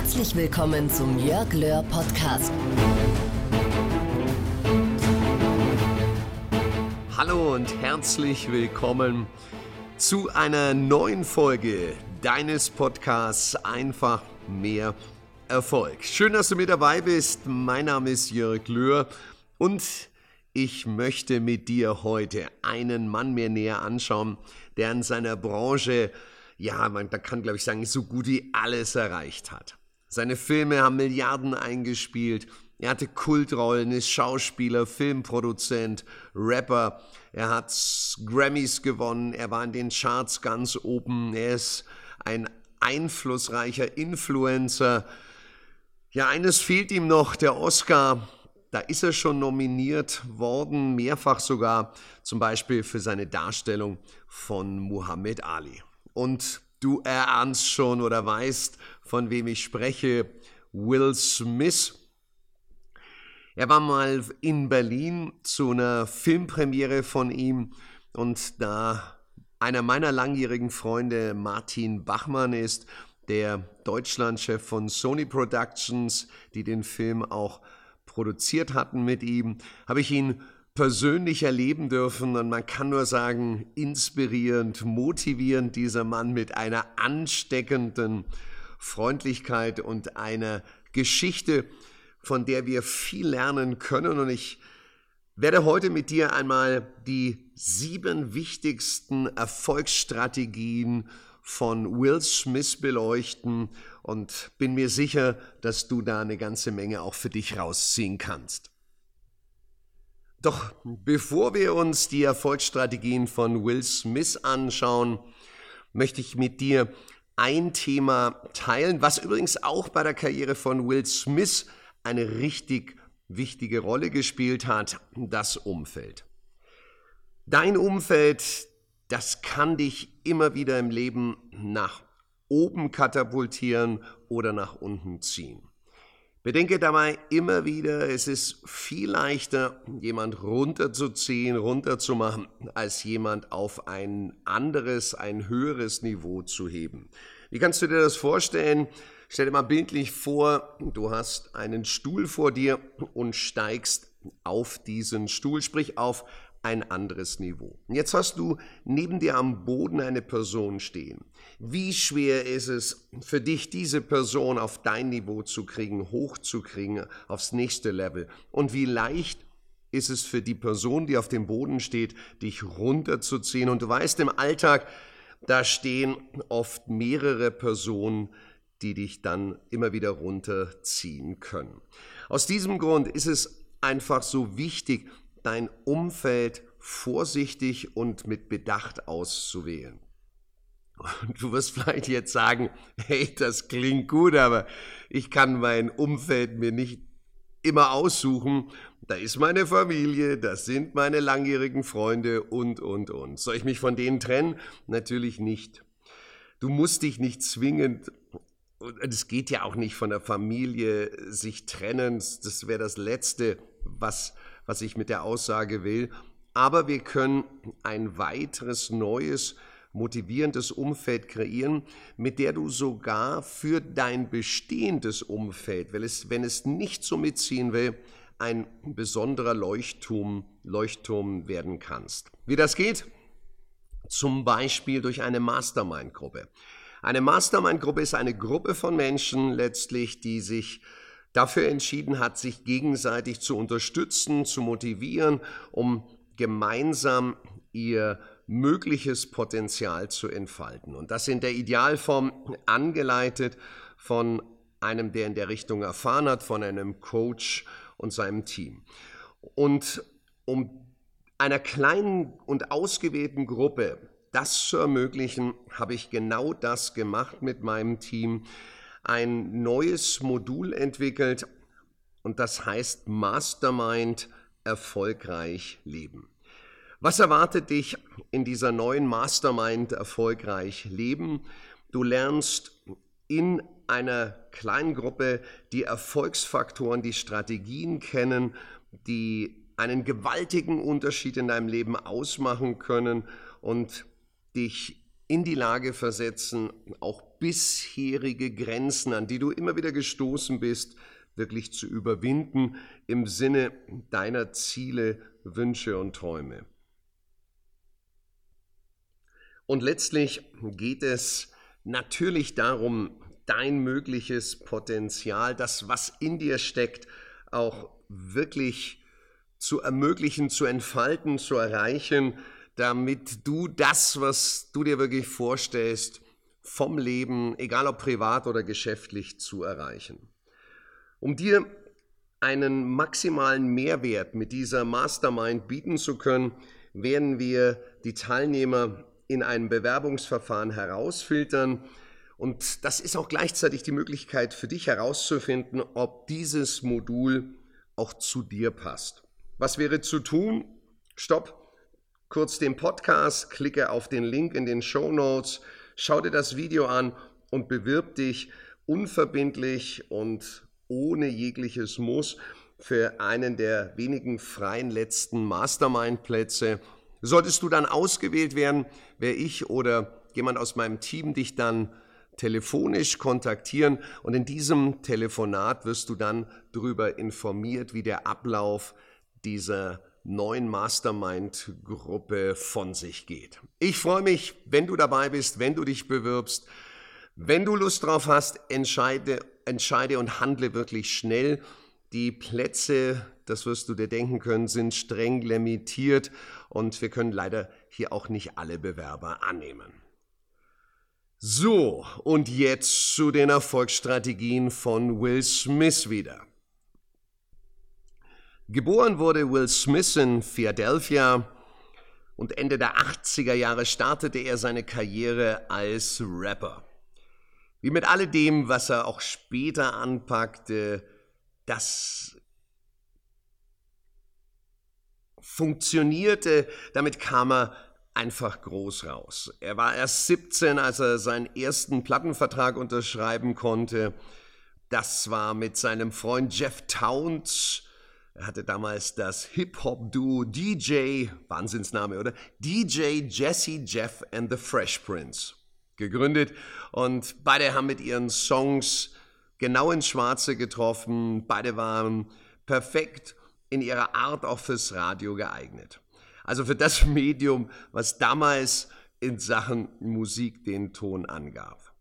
Herzlich willkommen zum Jörg Löhr Podcast. Hallo und herzlich willkommen zu einer neuen Folge deines Podcasts Einfach mehr Erfolg. Schön, dass du mit dabei bist. Mein Name ist Jörg Löhr und ich möchte mit dir heute einen Mann mir näher anschauen, der in seiner Branche, ja, man kann glaube ich sagen, so gut wie alles erreicht hat. Seine Filme haben Milliarden eingespielt. Er hatte Kultrollen, ist Schauspieler, Filmproduzent, Rapper. Er hat Grammys gewonnen. Er war in den Charts ganz oben. Er ist ein einflussreicher Influencer. Ja, eines fehlt ihm noch, der Oscar. Da ist er schon nominiert worden, mehrfach sogar, zum Beispiel für seine Darstellung von Muhammad Ali. Und Du erahnst schon oder weißt, von wem ich spreche. Will Smith. Er war mal in Berlin zu einer Filmpremiere von ihm und da einer meiner langjährigen Freunde Martin Bachmann ist, der Deutschlandchef von Sony Productions, die den Film auch produziert hatten mit ihm, habe ich ihn persönlich erleben dürfen und man kann nur sagen, inspirierend, motivierend dieser Mann mit einer ansteckenden Freundlichkeit und einer Geschichte, von der wir viel lernen können und ich werde heute mit dir einmal die sieben wichtigsten Erfolgsstrategien von Will Smith beleuchten und bin mir sicher, dass du da eine ganze Menge auch für dich rausziehen kannst. Doch bevor wir uns die Erfolgsstrategien von Will Smith anschauen, möchte ich mit dir ein Thema teilen, was übrigens auch bei der Karriere von Will Smith eine richtig wichtige Rolle gespielt hat, das Umfeld. Dein Umfeld, das kann dich immer wieder im Leben nach oben katapultieren oder nach unten ziehen. Bedenke dabei immer wieder, es ist viel leichter, jemand runterzuziehen, runterzumachen, als jemand auf ein anderes, ein höheres Niveau zu heben. Wie kannst du dir das vorstellen? Stell dir mal bildlich vor, du hast einen Stuhl vor dir und steigst auf diesen Stuhl, sprich auf ein anderes Niveau. Jetzt hast du neben dir am Boden eine Person stehen. Wie schwer ist es für dich, diese Person auf dein Niveau zu kriegen, hochzukriegen, aufs nächste Level? Und wie leicht ist es für die Person, die auf dem Boden steht, dich runterzuziehen? Und du weißt, im Alltag, da stehen oft mehrere Personen, die dich dann immer wieder runterziehen können. Aus diesem Grund ist es einfach so wichtig, dein Umfeld vorsichtig und mit Bedacht auszuwählen. Und du wirst vielleicht jetzt sagen, hey, das klingt gut, aber ich kann mein Umfeld mir nicht immer aussuchen. Da ist meine Familie, das sind meine langjährigen Freunde und, und, und. Soll ich mich von denen trennen? Natürlich nicht. Du musst dich nicht zwingend, und es geht ja auch nicht von der Familie sich trennen, das wäre das Letzte, was was ich mit der Aussage will. Aber wir können ein weiteres neues, motivierendes Umfeld kreieren, mit der du sogar für dein bestehendes Umfeld, wenn es, wenn es nicht so mitziehen will, ein besonderer Leuchtturm, Leuchtturm werden kannst. Wie das geht? Zum Beispiel durch eine Mastermind-Gruppe. Eine Mastermind-Gruppe ist eine Gruppe von Menschen letztlich, die sich dafür entschieden hat, sich gegenseitig zu unterstützen, zu motivieren, um gemeinsam ihr mögliches Potenzial zu entfalten. Und das in der Idealform angeleitet von einem, der in der Richtung erfahren hat, von einem Coach und seinem Team. Und um einer kleinen und ausgewählten Gruppe das zu ermöglichen, habe ich genau das gemacht mit meinem Team ein neues Modul entwickelt und das heißt Mastermind erfolgreich leben. Was erwartet dich in dieser neuen Mastermind erfolgreich leben? Du lernst in einer kleinen Gruppe die Erfolgsfaktoren, die Strategien kennen, die einen gewaltigen Unterschied in deinem Leben ausmachen können und dich in die Lage versetzen, auch bisherige Grenzen, an die du immer wieder gestoßen bist, wirklich zu überwinden im Sinne deiner Ziele, Wünsche und Träume. Und letztlich geht es natürlich darum, dein mögliches Potenzial, das, was in dir steckt, auch wirklich zu ermöglichen, zu entfalten, zu erreichen, damit du das, was du dir wirklich vorstellst, vom Leben, egal ob privat oder geschäftlich, zu erreichen. Um dir einen maximalen Mehrwert mit dieser Mastermind bieten zu können, werden wir die Teilnehmer in einem Bewerbungsverfahren herausfiltern. Und das ist auch gleichzeitig die Möglichkeit für dich herauszufinden, ob dieses Modul auch zu dir passt. Was wäre zu tun? Stopp, kurz den Podcast, klicke auf den Link in den Show Notes, schau dir das Video an und bewirb dich unverbindlich und ohne jegliches Muss für einen der wenigen freien letzten Mastermind-Plätze. Solltest du dann ausgewählt werden, werde ich oder jemand aus meinem Team dich dann telefonisch kontaktieren und in diesem Telefonat wirst du dann darüber informiert, wie der Ablauf dieser neuen Mastermind-Gruppe von sich geht. Ich freue mich, wenn du dabei bist, wenn du dich bewirbst. Wenn du Lust drauf hast, entscheide, entscheide und handle wirklich schnell. Die Plätze, das wirst du dir denken können, sind streng limitiert und wir können leider hier auch nicht alle Bewerber annehmen. So, und jetzt zu den Erfolgsstrategien von Will Smith wieder. Geboren wurde Will Smith in Philadelphia und Ende der 80er Jahre startete er seine Karriere als Rapper. Wie mit alledem, was er auch später anpackte, das funktionierte, damit kam er einfach groß raus. Er war erst 17, als er seinen ersten Plattenvertrag unterschreiben konnte. Das war mit seinem Freund Jeff Towns er hatte damals das Hip-Hop-Duo DJ, Wahnsinnsname, oder? DJ Jesse Jeff and the Fresh Prince gegründet. Und beide haben mit ihren Songs genau ins Schwarze getroffen. Beide waren perfekt in ihrer Art auch fürs Radio geeignet. Also für das Medium, was damals in Sachen Musik den Ton angab.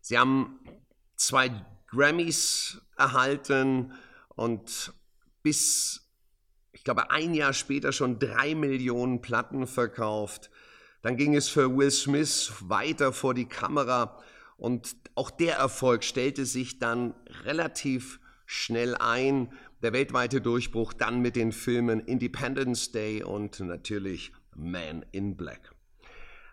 Sie haben zwei Grammys erhalten und bis, ich glaube, ein Jahr später schon drei Millionen Platten verkauft. Dann ging es für Will Smith weiter vor die Kamera und auch der Erfolg stellte sich dann relativ schnell ein. Der weltweite Durchbruch dann mit den Filmen Independence Day und natürlich Man in Black.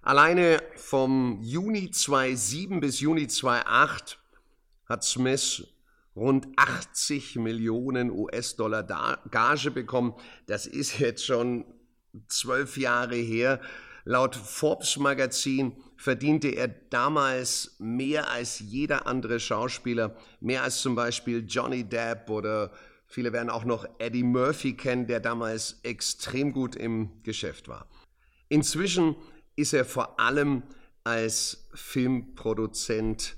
Alleine vom Juni 2007 bis Juni 2008 hat Smith rund 80 Millionen US-Dollar Gage bekommen. Das ist jetzt schon zwölf Jahre her. Laut Forbes Magazin verdiente er damals mehr als jeder andere Schauspieler, mehr als zum Beispiel Johnny Depp oder viele werden auch noch Eddie Murphy kennen, der damals extrem gut im Geschäft war. Inzwischen ist er vor allem als Filmproduzent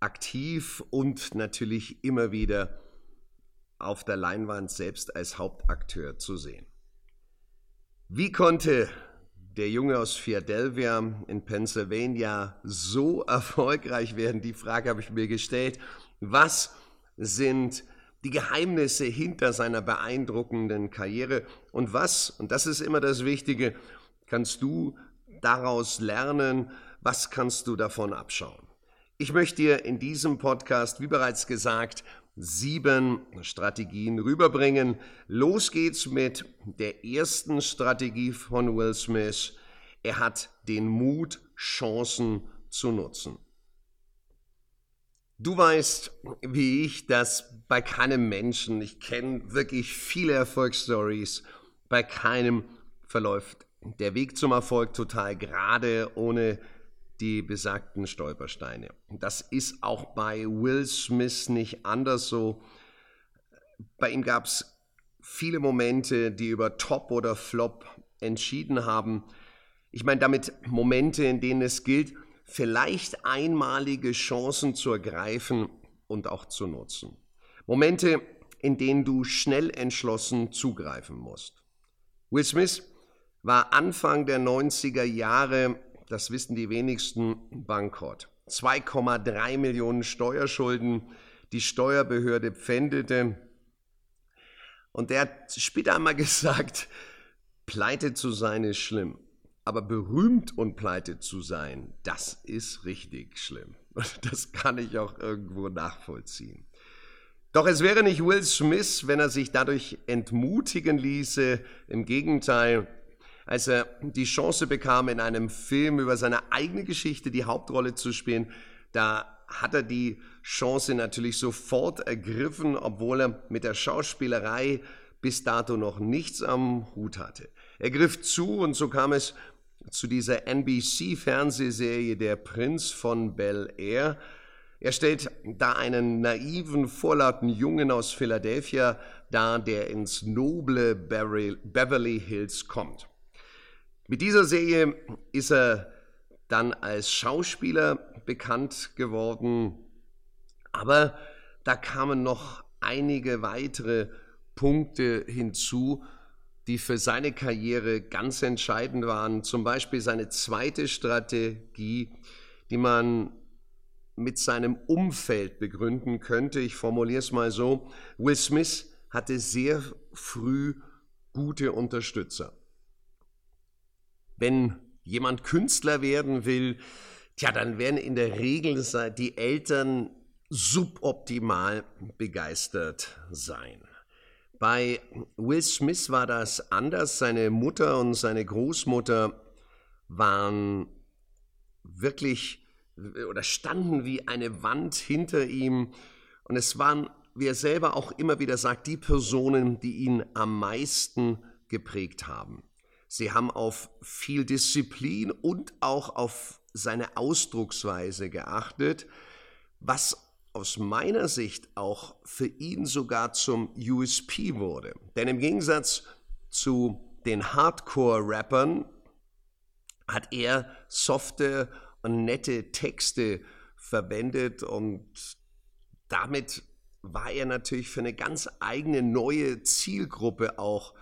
aktiv und natürlich immer wieder auf der Leinwand selbst als Hauptakteur zu sehen. Wie konnte der Junge aus Philadelphia in Pennsylvania so erfolgreich werden? Die Frage habe ich mir gestellt. Was sind die Geheimnisse hinter seiner beeindruckenden Karriere und was, und das ist immer das Wichtige, kannst du daraus lernen, was kannst du davon abschauen? Ich möchte dir in diesem Podcast, wie bereits gesagt, sieben Strategien rüberbringen. Los geht's mit der ersten Strategie von Will Smith. Er hat den Mut, Chancen zu nutzen. Du weißt, wie ich, dass bei keinem Menschen, ich kenne wirklich viele Erfolgsstories, bei keinem verläuft der Weg zum Erfolg total gerade, ohne die besagten Stolpersteine. Das ist auch bei Will Smith nicht anders so. Bei ihm gab es viele Momente, die über Top oder Flop entschieden haben. Ich meine damit Momente, in denen es gilt, vielleicht einmalige Chancen zu ergreifen und auch zu nutzen. Momente, in denen du schnell entschlossen zugreifen musst. Will Smith war Anfang der 90er Jahre, das wissen die wenigsten, bankrott. 2,3 Millionen Steuerschulden, die Steuerbehörde pfändete. Und er hat später einmal gesagt, pleite zu sein ist schlimm. Aber berühmt und pleite zu sein, das ist richtig schlimm. Das kann ich auch irgendwo nachvollziehen. Doch es wäre nicht Will Smith, wenn er sich dadurch entmutigen ließe. Im Gegenteil, als er die Chance bekam, in einem Film über seine eigene Geschichte die Hauptrolle zu spielen, da hat er die Chance natürlich sofort ergriffen, obwohl er mit der Schauspielerei bis dato noch nichts am Hut hatte. Er griff zu und so kam es zu dieser NBC-Fernsehserie Der Prinz von Bel Air. Er stellt da einen naiven, vorlauten Jungen aus Philadelphia dar, der ins noble Beverly Hills kommt. Mit dieser Serie ist er dann als Schauspieler bekannt geworden, aber da kamen noch einige weitere Punkte hinzu, die für seine Karriere ganz entscheidend waren. Zum Beispiel seine zweite Strategie, die man mit seinem Umfeld begründen könnte. Ich formuliere es mal so. Will Smith hatte sehr früh gute Unterstützer. Wenn jemand Künstler werden will, tja, dann werden in der Regel die Eltern suboptimal begeistert sein. Bei Will Smith war das anders. Seine Mutter und seine Großmutter waren wirklich oder standen wie eine Wand hinter ihm. Und es waren, wie er selber auch immer wieder sagt, die Personen, die ihn am meisten geprägt haben. Sie haben auf viel Disziplin und auch auf seine Ausdrucksweise geachtet, was aus meiner Sicht auch für ihn sogar zum USP wurde. Denn im Gegensatz zu den Hardcore-Rappern hat er softe und nette Texte verwendet und damit war er natürlich für eine ganz eigene neue Zielgruppe auch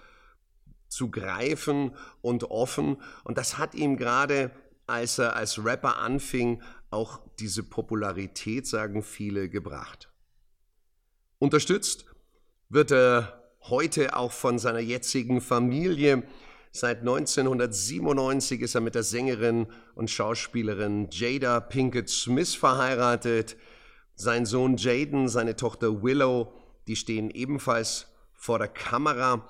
zu greifen und offen. Und das hat ihm gerade, als er als Rapper anfing, auch diese Popularität, sagen viele, gebracht. Unterstützt wird er heute auch von seiner jetzigen Familie. Seit 1997 ist er mit der Sängerin und Schauspielerin Jada Pinkett Smith verheiratet. Sein Sohn Jaden, seine Tochter Willow, die stehen ebenfalls vor der Kamera.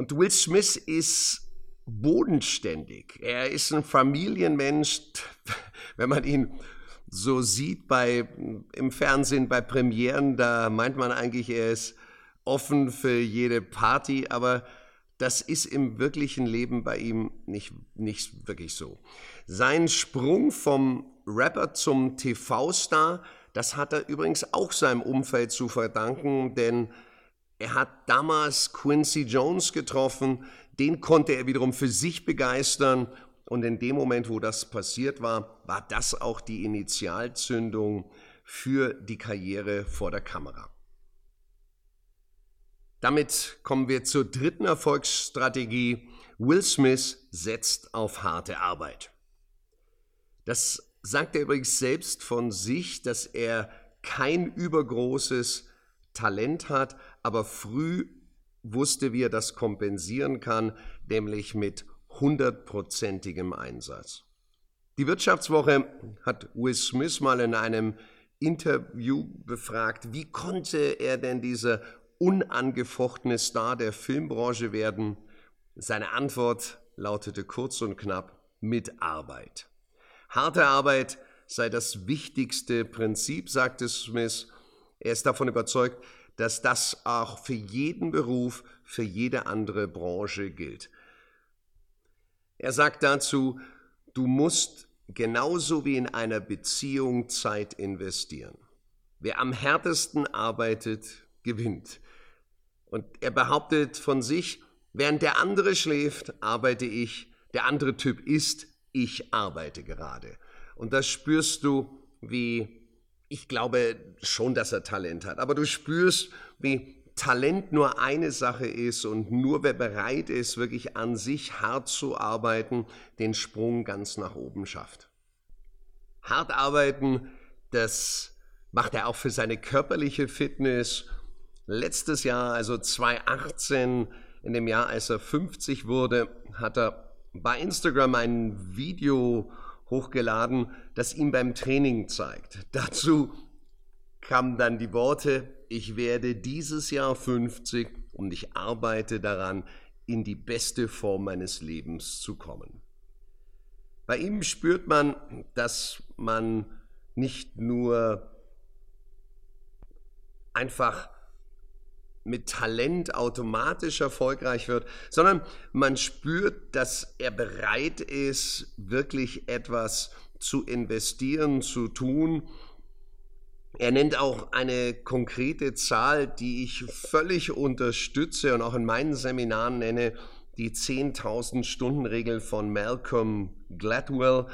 Und Will Smith ist bodenständig. Er ist ein Familienmensch, wenn man ihn so sieht bei, im Fernsehen bei Premieren, da meint man eigentlich, er ist offen für jede Party, aber das ist im wirklichen Leben bei ihm nicht, nicht wirklich so. Sein Sprung vom Rapper zum TV-Star, das hat er übrigens auch seinem Umfeld zu verdanken, denn er hat damals Quincy Jones getroffen, den konnte er wiederum für sich begeistern und in dem Moment, wo das passiert war, war das auch die Initialzündung für die Karriere vor der Kamera. Damit kommen wir zur dritten Erfolgsstrategie. Will Smith setzt auf harte Arbeit. Das sagt er übrigens selbst von sich, dass er kein übergroßes Talent hat, aber früh wusste, wie er das kompensieren kann, nämlich mit hundertprozentigem Einsatz. Die Wirtschaftswoche hat Will Smith mal in einem Interview befragt, wie konnte er denn dieser unangefochtene Star der Filmbranche werden? Seine Antwort lautete kurz und knapp mit Arbeit. Harte Arbeit sei das wichtigste Prinzip, sagte Smith. Er ist davon überzeugt, dass das auch für jeden Beruf, für jede andere Branche gilt. Er sagt dazu, du musst genauso wie in einer Beziehung Zeit investieren. Wer am härtesten arbeitet, gewinnt. Und er behauptet von sich, während der andere schläft, arbeite ich, Der andere Typ ist, ich arbeite gerade. Und das spürst du, wie, ich glaube schon, dass er Talent hat, aber du spürst, wie Talent nur eine Sache ist und nur wer bereit ist, wirklich an sich hart zu arbeiten, den Sprung ganz nach oben schafft. Hart arbeiten, das macht er auch für seine körperliche Fitness. Letztes Jahr, also 2018, in dem Jahr, als er 50 wurde, hat er bei Instagram ein Video hochgeladen, das ihm beim Training zeigt. Dazu kamen dann die Worte, ich werde dieses Jahr 50 und ich arbeite daran, in die beste Form meines Lebens zu kommen. Bei ihm spürt man, dass man nicht nur einfach mit Talent automatisch erfolgreich wird, sondern man spürt, dass er bereit ist, wirklich etwas zu investieren, zu tun. Er nennt auch eine konkrete Zahl, die ich völlig unterstütze und auch in meinen Seminaren nenne, die 10.000 Stunden Regel von Malcolm Gladwell.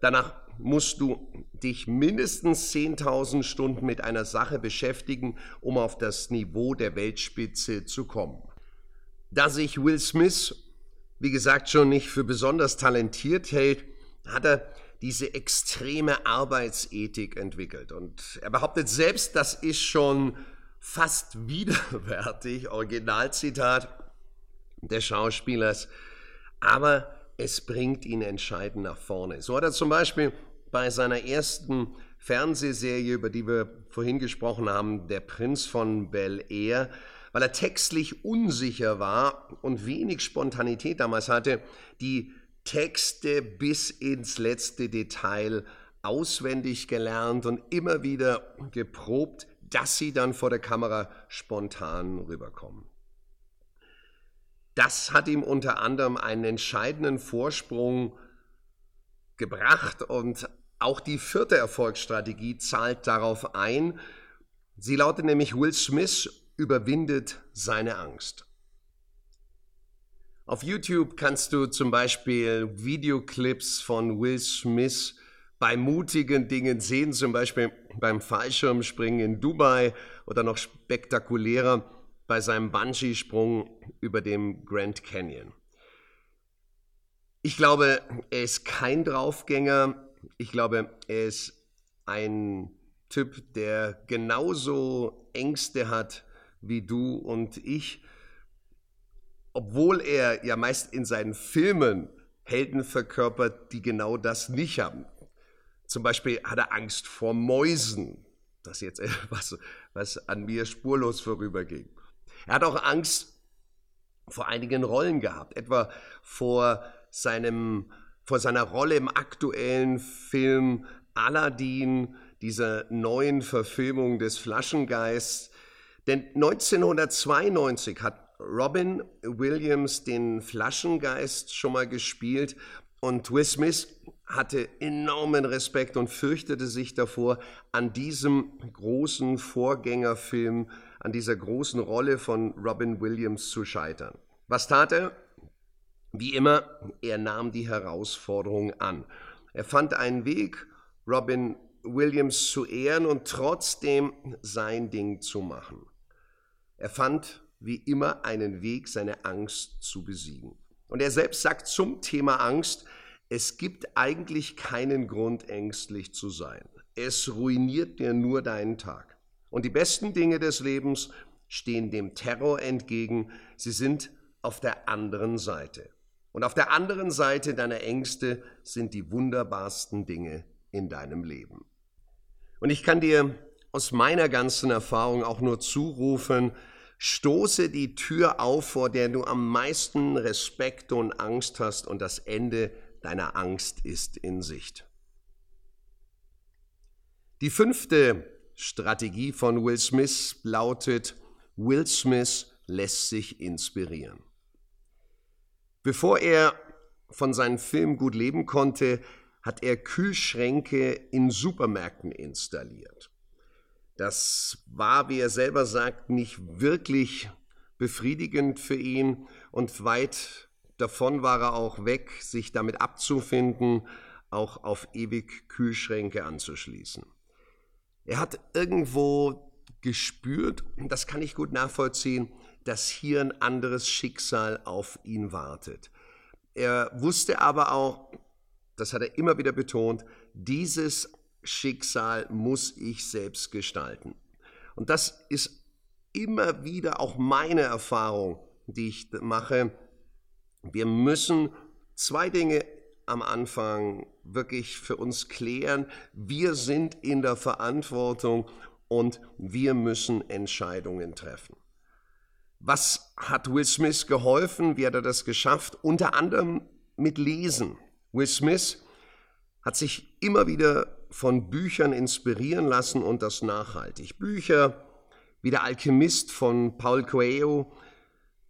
Danach musst du dich mindestens 10.000 Stunden mit einer Sache beschäftigen, um auf das Niveau der Weltspitze zu kommen. Da sich Will Smith, wie gesagt, schon nicht für besonders talentiert hält, hat er diese extreme Arbeitsethik entwickelt. Und er behauptet selbst, das ist schon fast widerwärtig, Originalzitat des Schauspielers, aber es bringt ihn entscheidend nach vorne. So hat er zum Beispiel bei seiner ersten Fernsehserie, über die wir vorhin gesprochen haben, Der Prinz von Bel Air, weil er textlich unsicher war und wenig Spontanität damals hatte, die Texte bis ins letzte Detail auswendig gelernt und immer wieder geprobt, dass sie dann vor der Kamera spontan rüberkommen. Das hat ihm unter anderem einen entscheidenden Vorsprung gebracht und auch die vierte Erfolgsstrategie zahlt darauf ein. Sie lautet nämlich, Will Smith überwindet seine Angst. Auf YouTube kannst du zum Beispiel Videoclips von Will Smith bei mutigen Dingen sehen, zum Beispiel beim Fallschirmspringen in Dubai oder noch spektakulärer bei seinem Bungee-Sprung über dem Grand Canyon. Ich glaube, er ist kein Draufgänger. Ich glaube, er ist ein Typ, der genauso Ängste hat wie du und ich, obwohl er ja meist in seinen Filmen Helden verkörpert, die genau das nicht haben. Zum Beispiel hat er Angst vor Mäusen. Das ist jetzt etwas, was an mir spurlos vorüberging. Er hat auch Angst vor einigen Rollen gehabt, etwa vor seinem, vor seiner Rolle im aktuellen Film Aladdin, dieser neuen Verfilmung des Flaschengeists. Denn 1992 hat Robin Williams den Flaschengeist schon mal gespielt und Will Smith hatte enormen Respekt und fürchtete sich davor, an diesem großen Vorgängerfilm, an dieser großen Rolle von Robin Williams zu scheitern. Was tat er? Wie immer, er nahm die Herausforderung an. Er fand einen Weg, Robin Williams zu ehren und trotzdem sein Ding zu machen. Er fand wie immer einen Weg, seine Angst zu besiegen. Und er selbst sagt zum Thema Angst, es gibt eigentlich keinen Grund, ängstlich zu sein. Es ruiniert dir nur deinen Tag. Und die besten Dinge des Lebens stehen dem Terror entgegen. Sie sind auf der anderen Seite. Und auf der anderen Seite deiner Ängste sind die wunderbarsten Dinge in deinem Leben. Und ich kann dir aus meiner ganzen Erfahrung auch nur zurufen, stoße die Tür auf, vor der du am meisten Respekt und Angst hast und das Ende deiner Angst ist in Sicht. Die fünfte Strategie von Will Smith lautet, Will Smith lässt sich inspirieren. Bevor er von seinem Film gut leben konnte, hat er Kühlschränke in Supermärkten installiert. Das war, wie er selber sagt, nicht wirklich befriedigend für ihn und weit davon war er auch weg, sich damit abzufinden, auch auf ewig Kühlschränke anzuschließen. Er hat irgendwo gespürt, das kann ich gut nachvollziehen, dass hier ein anderes Schicksal auf ihn wartet. Er wusste aber auch, das hat er immer wieder betont, dieses Schicksal muss ich selbst gestalten. Und das ist immer wieder auch meine Erfahrung, die ich mache. Wir müssen zwei Dinge am Anfang wirklich für uns klären. Wir sind in der Verantwortung und wir müssen Entscheidungen treffen. Was hat Will Smith geholfen? Wie hat er das geschafft? Unter anderem mit Lesen. Will Smith hat sich immer wieder von Büchern inspirieren lassen und das nachhaltig. Bücher wie Der Alchemist von Paul Coelho.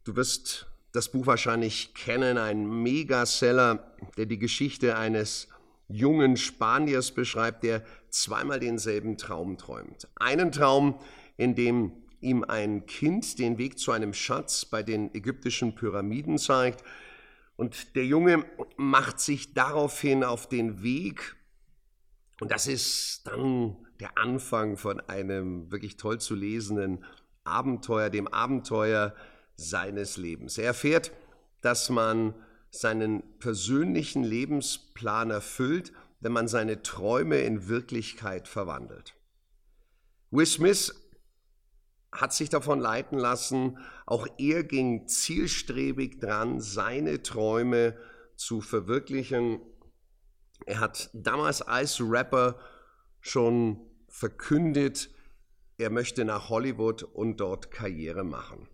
Du wirst das Buch wahrscheinlich kennen, ein Megaseller, der die Geschichte eines jungen Spaniers beschreibt, der zweimal denselben Traum träumt. Einen Traum, in dem ihm ein Kind den Weg zu einem Schatz bei den ägyptischen Pyramiden zeigt. Und der Junge macht sich daraufhin auf den Weg. Und das ist dann der Anfang von einem wirklich toll zu lesenden Abenteuer, dem Abenteuer seines Lebens. Er erfährt, dass man seinen persönlichen Lebensplan erfüllt, wenn man seine Träume in Wirklichkeit verwandelt. Will Smith hat sich davon leiten lassen, auch er ging zielstrebig dran, seine Träume zu verwirklichen. Er hat damals als Rapper schon verkündet, er möchte nach Hollywood und dort Karriere machen.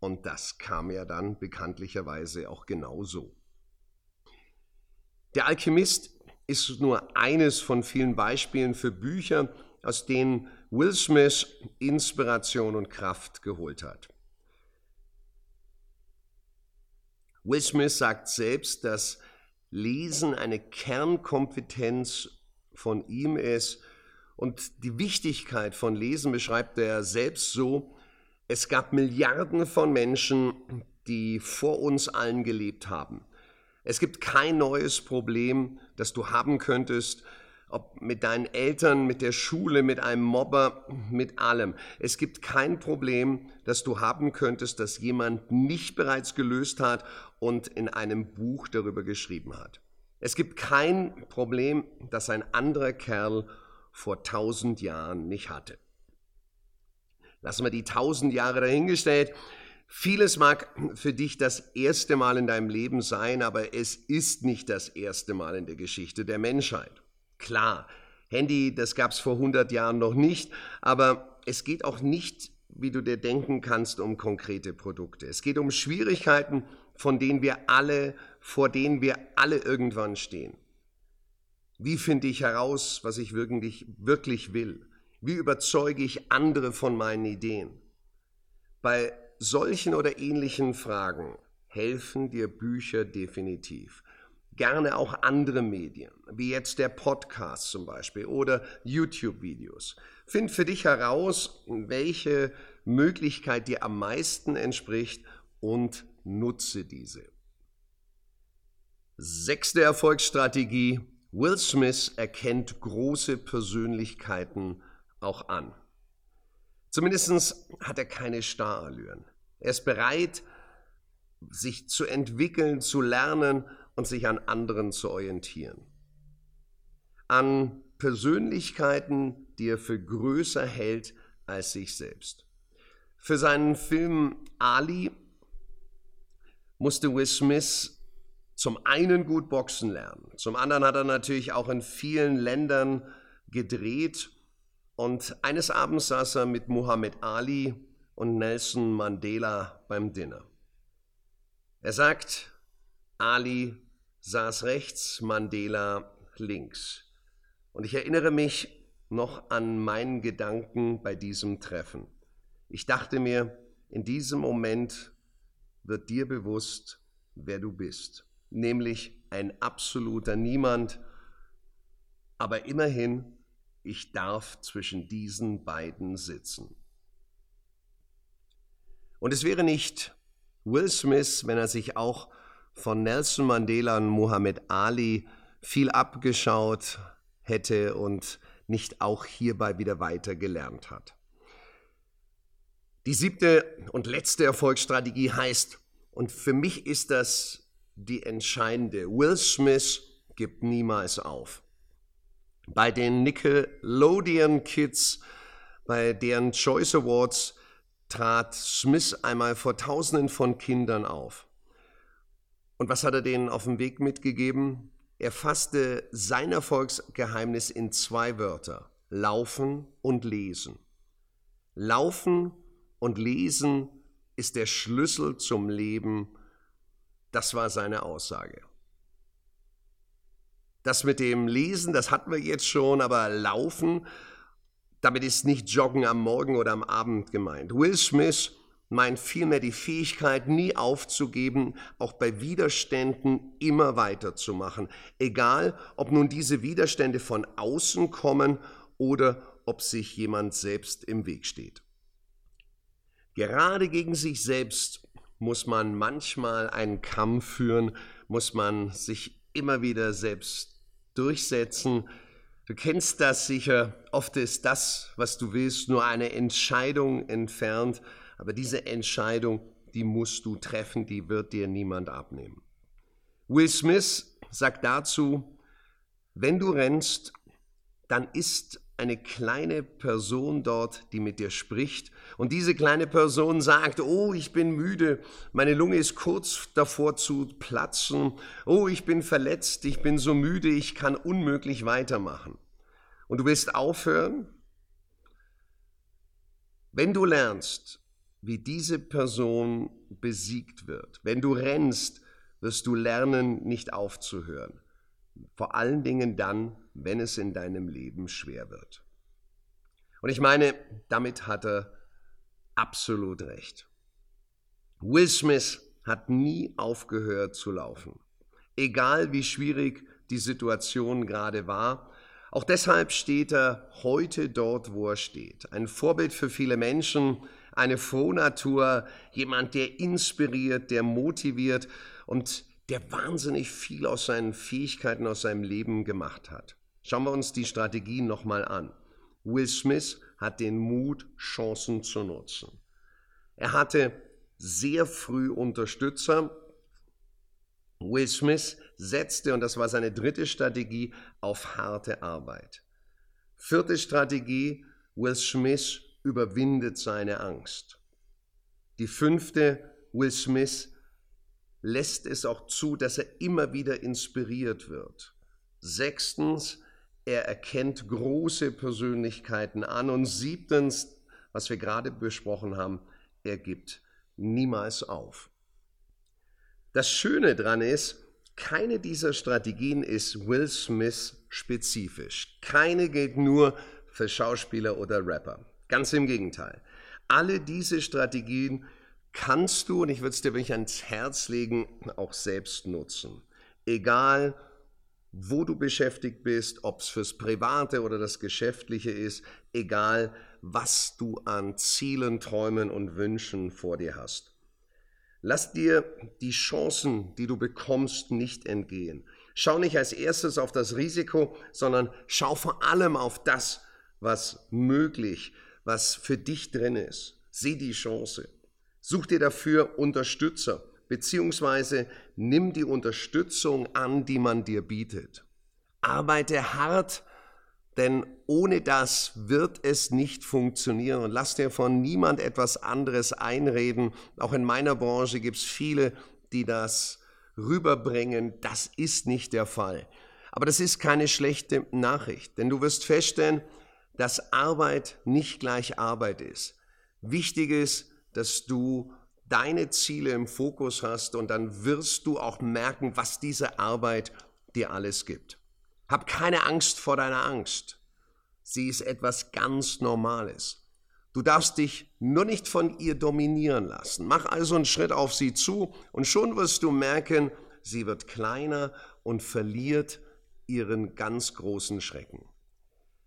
Und das kam ja dann bekanntlicherweise auch genauso. Der Alchemist ist nur eines von vielen Beispielen für Bücher, aus denen Will Smith Inspiration und Kraft geholt hat. Will Smith sagt selbst, dass Lesen eine Kernkompetenz von ihm ist und die Wichtigkeit von Lesen beschreibt er selbst so, es gab Milliarden von Menschen, die vor uns allen gelebt haben. Es gibt kein neues Problem, das du haben könntest, ob mit deinen Eltern, mit der Schule, mit einem Mobber, mit allem. Es gibt kein Problem, das du haben könntest, das jemand nicht bereits gelöst hat und in einem Buch darüber geschrieben hat. Es gibt kein Problem, das ein anderer Kerl vor tausend Jahren nicht hatte. Lassen wir die tausend Jahre dahingestellt. Vieles mag für dich das erste Mal in deinem Leben sein, aber es ist nicht das erste Mal in der Geschichte der Menschheit. Klar, Handy, das gab es vor 100 Jahren noch nicht, aber es geht auch nicht, wie du dir denken kannst, um konkrete Produkte. Es geht um Schwierigkeiten, von denen wir alle, vor denen wir alle irgendwann stehen. Wie finde ich heraus, was ich wirklich, wirklich will? Wie überzeuge ich andere von meinen Ideen? Bei solchen oder ähnlichen Fragen helfen dir Bücher definitiv. Gerne auch andere Medien, wie jetzt der Podcast zum Beispiel oder YouTube-Videos. Find für dich heraus, welche Möglichkeit dir am meisten entspricht und nutze diese. Sechste Erfolgsstrategie. Will Smith erkennt große Persönlichkeiten auch an. Zumindest hat er keine Starallüren. Er ist bereit, sich zu entwickeln, zu lernen und sich an anderen zu orientieren. An Persönlichkeiten, die er für größer hält als sich selbst. Für seinen Film Ali musste Will Smith zum einen gut boxen lernen, zum anderen hat er natürlich auch in vielen Ländern gedreht und eines Abends saß er mit Muhammad Ali und Nelson Mandela beim Dinner. Er sagt, Ali saß rechts, Mandela links. Und ich erinnere mich noch an meinen Gedanken bei diesem Treffen. Ich dachte mir, in diesem Moment wird dir bewusst, wer du bist, nämlich ein absoluter Niemand, aber immerhin ich darf zwischen diesen beiden sitzen. Und es wäre nicht Will Smith, wenn er sich auch von Nelson Mandela und Muhammad Ali viel abgeschaut hätte und nicht auch hierbei wieder weiter gelernt hat. Die siebte und letzte Erfolgsstrategie heißt, und für mich ist das die entscheidende, Will Smith gibt niemals auf. Bei den Nickelodeon Kids, bei deren Choice Awards, trat Smith einmal vor Tausenden von Kindern auf. Und was hat er denen auf dem Weg mitgegeben? Er fasste sein Erfolgsgeheimnis in zwei Wörter. Laufen und lesen. Laufen und lesen ist der Schlüssel zum Leben. Das war seine Aussage. Das mit dem Lesen, das hatten wir jetzt schon, aber Laufen, damit ist nicht Joggen am Morgen oder am Abend gemeint. Will Smith meint vielmehr die Fähigkeit, nie aufzugeben, auch bei Widerständen immer weiterzumachen, egal ob nun diese Widerstände von außen kommen oder ob sich jemand selbst im Weg steht. Gerade gegen sich selbst muss man manchmal einen Kampf führen, muss man sich immer wieder selbst durchsetzen. Du kennst das sicher, oft ist das, was du willst, nur eine Entscheidung entfernt, aber diese Entscheidung, die musst du treffen, die wird dir niemand abnehmen. Will Smith sagt dazu, wenn du rennst, dann ist eine kleine Person dort, die mit dir spricht. Und diese kleine Person sagt, oh, ich bin müde, meine Lunge ist kurz davor zu platzen, oh, ich bin verletzt, ich bin so müde, ich kann unmöglich weitermachen. Und du willst aufhören? Wenn du lernst, wie diese Person besiegt wird. Wenn du rennst, wirst du lernen, nicht aufzuhören. Vor allen Dingen dann, wenn es in deinem Leben schwer wird. Und ich meine, damit hat er absolut recht. Will Smith hat nie aufgehört zu laufen. Egal wie schwierig die Situation gerade war, auch deshalb steht er heute dort, wo er steht. Ein Vorbild für viele Menschen, eine Frohnatur, jemand, der inspiriert, der motiviert und der wahnsinnig viel aus seinen Fähigkeiten, aus seinem Leben gemacht hat. Schauen wir uns die Strategien nochmal an. Will Smith hat den Mut, Chancen zu nutzen. Er hatte sehr früh Unterstützer. Will Smith setzte, und das war seine dritte Strategie, auf harte Arbeit. Vierte Strategie, Will Smith überwindet seine Angst. Die fünfte, Will Smith lässt es auch zu, dass er immer wieder inspiriert wird. Sechstens, er erkennt große Persönlichkeiten an. Und siebtens, was wir gerade besprochen haben, er gibt niemals auf. Das Schöne daran ist, keine dieser Strategien ist Will Smith spezifisch. Keine gilt nur für Schauspieler oder Rapper. Ganz im Gegenteil. Alle diese Strategien kannst du, und ich würde es dir wirklich ans Herz legen, auch selbst nutzen. Egal, wo du beschäftigt bist, ob es fürs Private oder das Geschäftliche ist, egal, was du an Zielen, Träumen und Wünschen vor dir hast. Lass dir die Chancen, die du bekommst, nicht entgehen. Schau nicht als erstes auf das Risiko, sondern schau vor allem auf das, was möglich was für dich drin ist. Sieh die Chance. Such dir dafür Unterstützer, beziehungsweise nimm die Unterstützung an, die man dir bietet. Arbeite hart, denn ohne das wird es nicht funktionieren. Und lass dir von niemand etwas anderes einreden. Auch in meiner Branche gibt es viele, die das rüberbringen. Das ist nicht der Fall. Aber das ist keine schlechte Nachricht, denn du wirst feststellen, dass Arbeit nicht gleich Arbeit ist. Wichtig ist, dass du deine Ziele im Fokus hast und dann wirst du auch merken, was diese Arbeit dir alles gibt. Hab keine Angst vor deiner Angst. Sie ist etwas ganz Normales. Du darfst dich nur nicht von ihr dominieren lassen. Mach also einen Schritt auf sie zu und schon wirst du merken, sie wird kleiner und verliert ihren ganz großen Schrecken.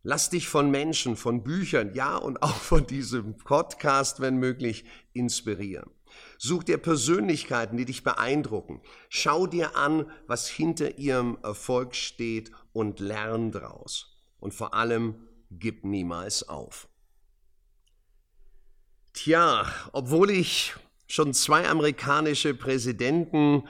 Lass dich von Menschen, von Büchern, ja und auch von diesem Podcast, wenn möglich, inspirieren. Such dir Persönlichkeiten, die dich beeindrucken. Schau dir an, was hinter ihrem Erfolg steht und lern draus. Und vor allem, gib niemals auf. Tja, obwohl ich schon zwei amerikanische Präsidenten,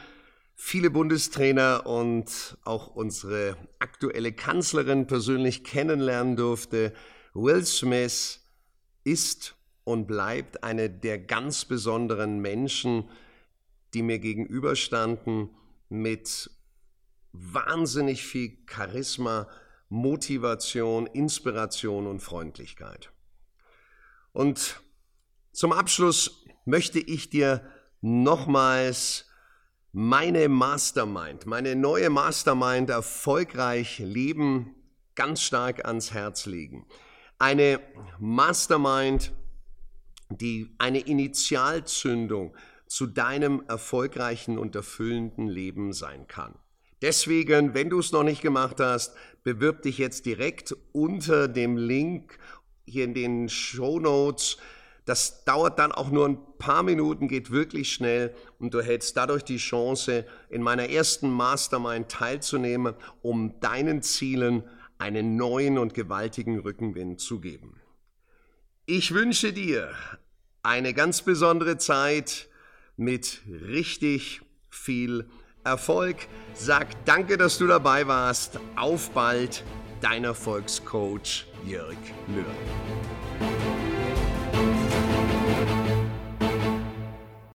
viele Bundestrainer und auch unsere aktuelle Kanzlerin persönlich kennenlernen durfte, Will Smith ist und bleibt eine der ganz besonderen Menschen, die mir gegenüberstanden mit wahnsinnig viel Charisma, Motivation, Inspiration und Freundlichkeit. Und zum Abschluss möchte ich dir nochmals meine Mastermind, meine neue Mastermind erfolgreich leben, ganz stark ans Herz legen. Eine Mastermind, die eine Initialzündung zu deinem erfolgreichen und erfüllenden Leben sein kann. Deswegen, wenn du es noch nicht gemacht hast, bewirb dich jetzt direkt unter dem Link hier in den Show Notes. Das dauert dann auch nur ein paar Minuten, geht wirklich schnell und du hältst dadurch die Chance, in meiner ersten Mastermind teilzunehmen, um deinen Zielen einen neuen und gewaltigen Rückenwind zu geben. Ich wünsche dir eine ganz besondere Zeit mit richtig viel Erfolg. Sag danke, dass du dabei warst. Auf bald, dein Erfolgscoach Jörg Löhr.